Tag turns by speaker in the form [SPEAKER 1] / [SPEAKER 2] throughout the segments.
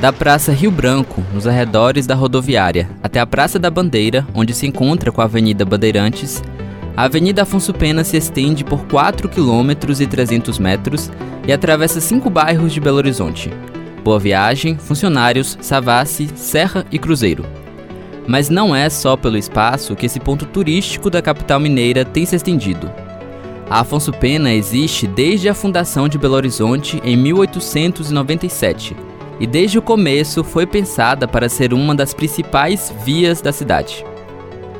[SPEAKER 1] Da Praça Rio Branco, nos arredores da rodoviária, até a Praça da Bandeira, onde se encontra com a Avenida Bandeirantes, a Avenida Afonso Pena se estende por 4 km e 300 metros e atravessa cinco bairros de Belo Horizonte: Boa Viagem, Funcionários, Savassi, Serra e Cruzeiro. Mas não é só pelo espaço que esse ponto turístico da capital mineira tem se estendido. A Afonso Pena existe desde a fundação de Belo Horizonte em 1897 e desde o começo foi pensada para ser uma das principais vias da cidade.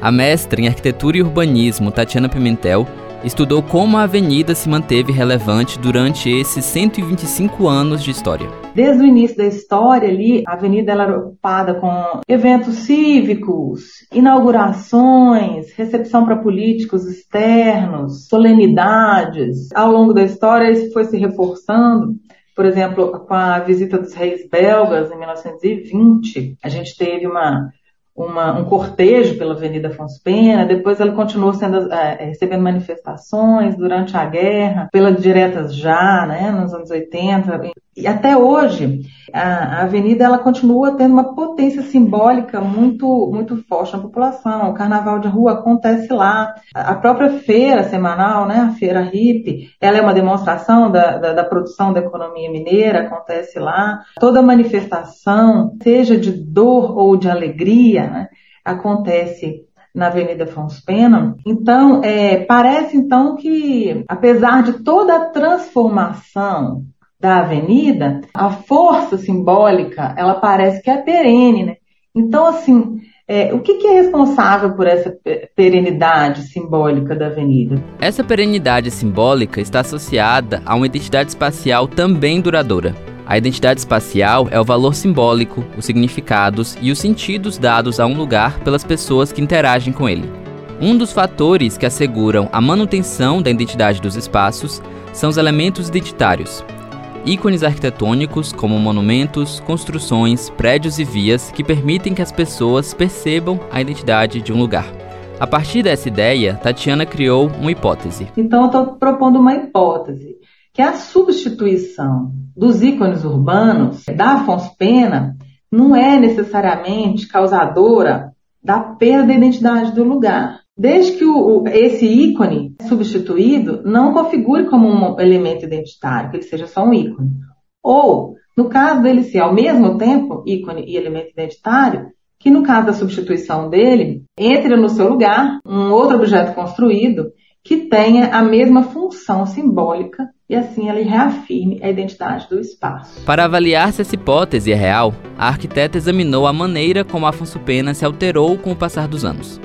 [SPEAKER 1] A mestra em arquitetura e urbanismo Tatiana Pimentel estudou como a avenida se manteve relevante durante esses 125 anos de história.
[SPEAKER 2] Desde o início da história ali, a avenida era ocupada com eventos cívicos, inaugurações, recepção para políticos externos, solenidades. Ao longo da história isso foi se reforçando por exemplo, com a visita dos reis belgas em 1920, a gente teve uma, uma, um cortejo pela Avenida Afonso Pena, depois ela continuou sendo, é, recebendo manifestações durante a guerra, pelas diretas já, né, nos anos 80, e até hoje, a, avenida ela continua tendo uma potência simbólica muito, muito forte na população. O carnaval de rua acontece lá. A própria feira semanal, né, a feira hippie, ela é uma demonstração da, da, da produção da economia mineira, acontece lá. Toda manifestação, seja de dor ou de alegria, né, acontece na Avenida Afonso Pena. Então, é, parece então que, apesar de toda a transformação da avenida, a força simbólica, ela parece que é perene, né? Então, assim, é, o que, que, é responsável por essa perenidade simbólica da avenida?
[SPEAKER 1] Essa perenidade simbólica está associada a uma identidade espacial também duradoura. A identidade espacial é o valor simbólico, os significados e os sentidos dados a um lugar pelas pessoas que interagem com ele. Um dos fatores que asseguram a manutenção da identidade dos espaços são os elementos identitários, ícones arquitetônicos como monumentos, construções, prédios e vias que permitem que as pessoas percebam a identidade de um lugar. A partir dessa ideia, Tatiana criou uma hipótese.
[SPEAKER 2] Então, eu estou propondo uma hipótese, que é a substituição dos ícones urbanos da Afonso Pena não é necessariamente causadora da perda da identidade do lugar. Desde que o, esse ícone substituído não configure como um elemento identitário, que ele seja só um ícone. Ou, no caso dele ser ao mesmo tempo ícone e elemento identitário, que no caso da substituição dele, entre no seu lugar um outro objeto construído que tenha a mesma função simbólica e assim ele reafirme a identidade do espaço.
[SPEAKER 1] Para avaliar se essa hipótese é real, a arquiteta examinou a maneira como Afonso Pena se alterou com o passar dos anos.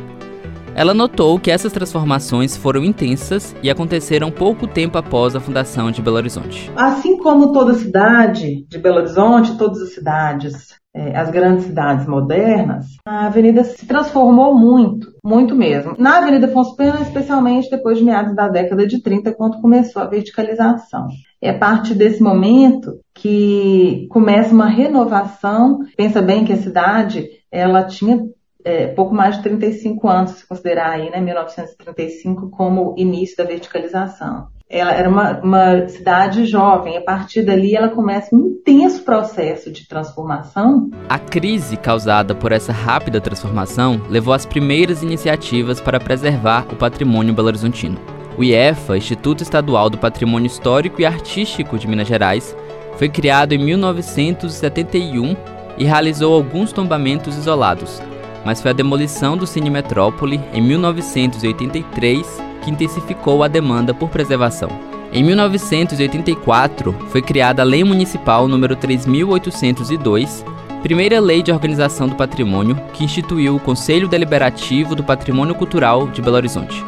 [SPEAKER 1] Ela notou que essas transformações foram intensas e aconteceram pouco tempo após a fundação de Belo Horizonte.
[SPEAKER 2] Assim como toda cidade de Belo Horizonte, todas as cidades, é, as grandes cidades modernas, a avenida se transformou muito, muito mesmo. Na Avenida Afonso Pena, especialmente depois de meados da década de 30, quando começou a verticalização. É a partir desse momento que começa uma renovação. Pensa bem que a cidade ela tinha é, pouco mais de 35 anos, se considerar aí, né, 1935 como início da verticalização. Ela era uma, uma cidade jovem, a partir dali ela começa um intenso processo de transformação.
[SPEAKER 1] A crise causada por essa rápida transformação levou às primeiras iniciativas para preservar o patrimônio belo-horizontino. O IEFA, Instituto Estadual do Patrimônio Histórico e Artístico de Minas Gerais, foi criado em 1971 e realizou alguns tombamentos isolados, mas foi a demolição do Cine Metrópole em 1983 que intensificou a demanda por preservação. Em 1984, foi criada a Lei Municipal número 3802, primeira lei de organização do patrimônio que instituiu o Conselho Deliberativo do Patrimônio Cultural de Belo Horizonte.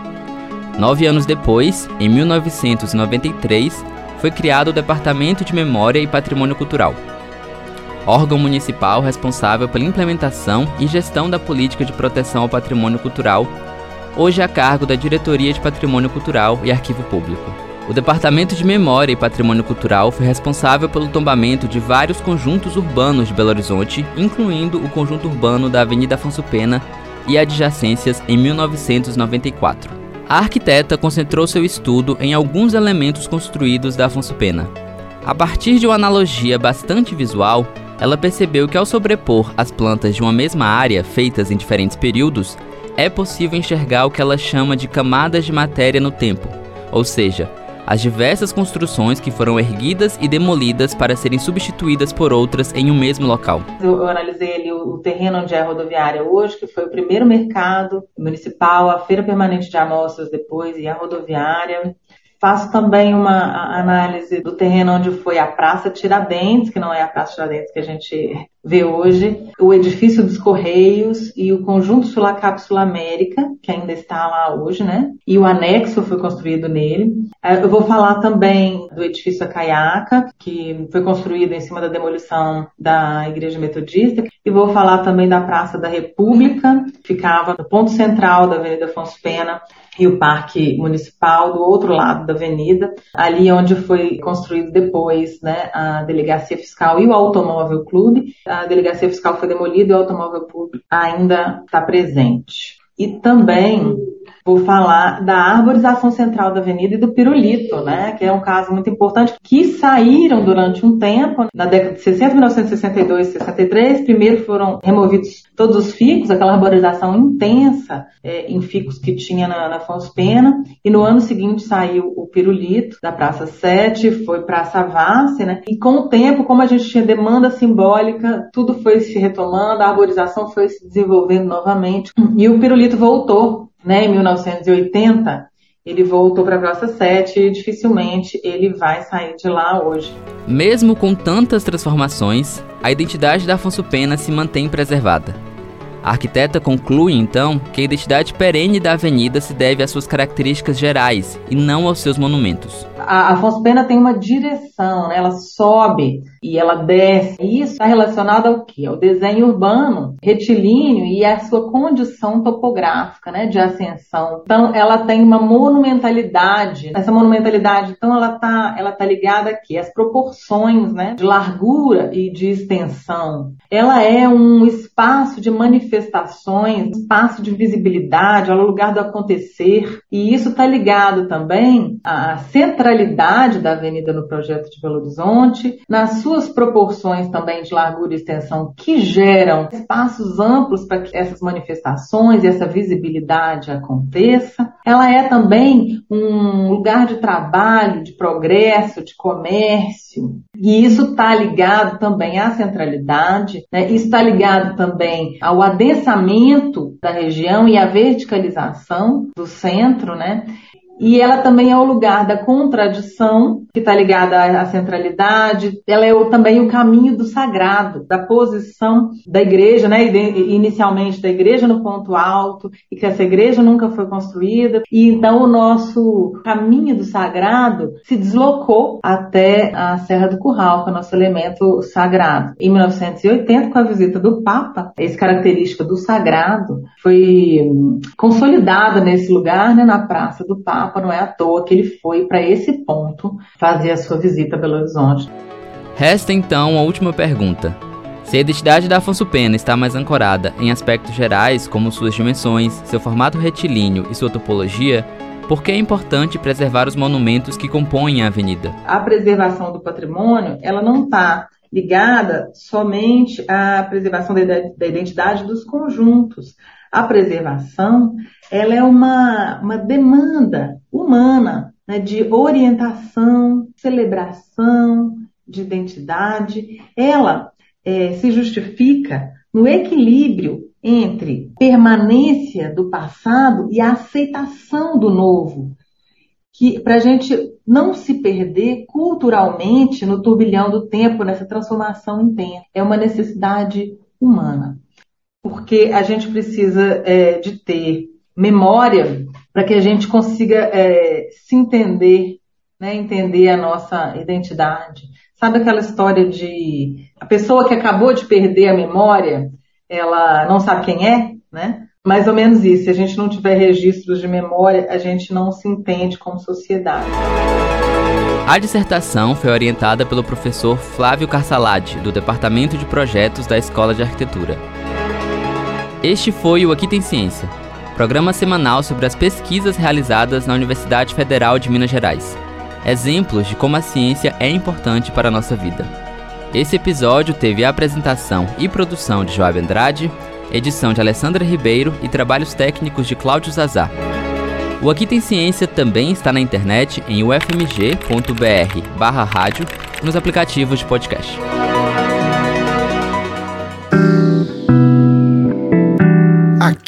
[SPEAKER 1] Nove anos depois, em 1993, foi criado o Departamento de Memória e Patrimônio Cultural. Órgão municipal responsável pela implementação e gestão da política de proteção ao patrimônio cultural, hoje a cargo da Diretoria de Patrimônio Cultural e Arquivo Público. O Departamento de Memória e Patrimônio Cultural foi responsável pelo tombamento de vários conjuntos urbanos de Belo Horizonte, incluindo o conjunto urbano da Avenida Afonso Pena e adjacências em 1994. A arquiteta concentrou seu estudo em alguns elementos construídos da Afonso Pena. A partir de uma analogia bastante visual, ela percebeu que ao sobrepor as plantas de uma mesma área, feitas em diferentes períodos, é possível enxergar o que ela chama de camadas de matéria no tempo, ou seja, as diversas construções que foram erguidas e demolidas para serem substituídas por outras em um mesmo local.
[SPEAKER 2] Eu, analisei ali o, terreno onde é a rodoviária hoje, que foi o primeiro mercado municipal, a feira permanente de amostras depois e a rodoviária. Faço também uma análise do terreno onde foi a Praça Tiradentes, que não é a Praça Tiradentes que a gente vê hoje, o edifício dos Correios e o conjunto Sulacap Sul América, que ainda está lá hoje, né? E o anexo foi construído nele. É, eu vou falar também do edifício Acaiaca, que foi construído em cima da demolição da Igreja Metodista. E vou falar também da Praça da República, que ficava no ponto central da Avenida Afonso Pena, e o Parque Municipal do outro lado da avenida, ali onde foi construído depois né, a Delegacia Fiscal e o Automóvel Clube. A Delegacia Fiscal foi demolida e o Automóvel Clube ainda está presente. E também vou falar da arborização central da avenida e do pirulito, né, que é um caso muito importante, que saíram durante um tempo, na década de 60, 1962 e 63, primeiro foram removidos todos os ficos, aquela arborização intensa é, em ficos que tinha na, na Afonso Pena, e no ano seguinte saiu o pirulito da Praça 7, foi para Savassi, né, e com o tempo, como a gente tinha demanda simbólica, tudo foi se retomando, a arborização foi se desenvolvendo novamente, e o pirulito voltou né, em 1980, ele voltou para a Praça 7 e dificilmente ele vai sair de lá hoje.
[SPEAKER 1] Mesmo com tantas transformações, a identidade da Afonso Pena se mantém preservada. A arquiteta conclui, então, que a identidade perene da avenida se deve às suas características gerais e não aos seus monumentos.
[SPEAKER 2] A Afonso Pena tem uma direção, né? ela sobe e ela desce. Isso está relacionado ao quê? Ao desenho urbano, retilíneo e à sua condição topográfica, né, de ascensão. Então, ela tem uma monumentalidade. Essa monumentalidade, então, ela está ela tá ligada aqui às proporções, né, de largura e de extensão. Ela é um espaço de manifestações, espaço de visibilidade, é o lugar do acontecer. E isso está ligado também à centralidade da avenida no projeto de Belo Horizonte, nas suas proporções também de largura e extensão que geram espaços amplos para que essas manifestações e essa visibilidade aconteça. Ela é também um lugar de trabalho, de progresso, de comércio. E isso está ligado também à centralidade, né? isso está ligado também ao adensamento da região e à verticalização do centro, né? E ela também é o lugar da contradição, que está ligada à centralidade. Ela é também o caminho do sagrado, da posição da igreja, né? inicialmente da igreja no ponto alto, e que essa igreja nunca foi construída. E então o nosso caminho do sagrado se deslocou até a Serra do Curral, que é o nosso elemento sagrado. Em 1980, com a visita do Papa, esse característica do sagrado foi hum, consolidada nesse lugar, né, na Praça do Papa Papa, não é à toa que ele foi para esse ponto fazer a sua visita a Belo Horizonte.
[SPEAKER 1] Resta então a última pergunta. Se a identidade da Afonso Pena está mais ancorada em aspectos gerais, como suas dimensões, seu formato retilíneo e sua topologia, por que é importante preservar os monumentos que compõem a avenida?
[SPEAKER 2] A preservação do patrimônio, ela não está ligada somente à preservação da identidade dos conjuntos. A preservação ela é uma, uma demanda humana né, de orientação, celebração, de identidade. Ela é, se justifica no equilíbrio entre permanência do passado e a aceitação do novo, que para a gente não se perder culturalmente no turbilhão do tempo, nessa transformação intensa. É uma necessidade humana, porque a gente precisa é, de ter memória para que a gente consiga é, se entender, né, entender a nossa identidade, Sabe aquela história de a pessoa que acabou de perder a memória, ela não sabe quem é, né? Mais ou menos isso. Se a gente não tiver registros de memória, a gente não se entende como sociedade.
[SPEAKER 1] A dissertação foi orientada pelo professor Flávio Carsalade, do Departamento de Projetos da Escola de Arquitetura. Este foi o Aqui Tem Ciência, programa semanal sobre as pesquisas realizadas na Universidade Federal de Minas Gerais. Exemplos de como a ciência é importante para a nossa vida. Esse episódio teve a apresentação e produção de Joab Andrade, edição de Alessandra Ribeiro e trabalhos técnicos de Cláudio Zazar. O Aqui Tem Ciência também está na internet em ufmg.br barra rádio nos aplicativos de podcast.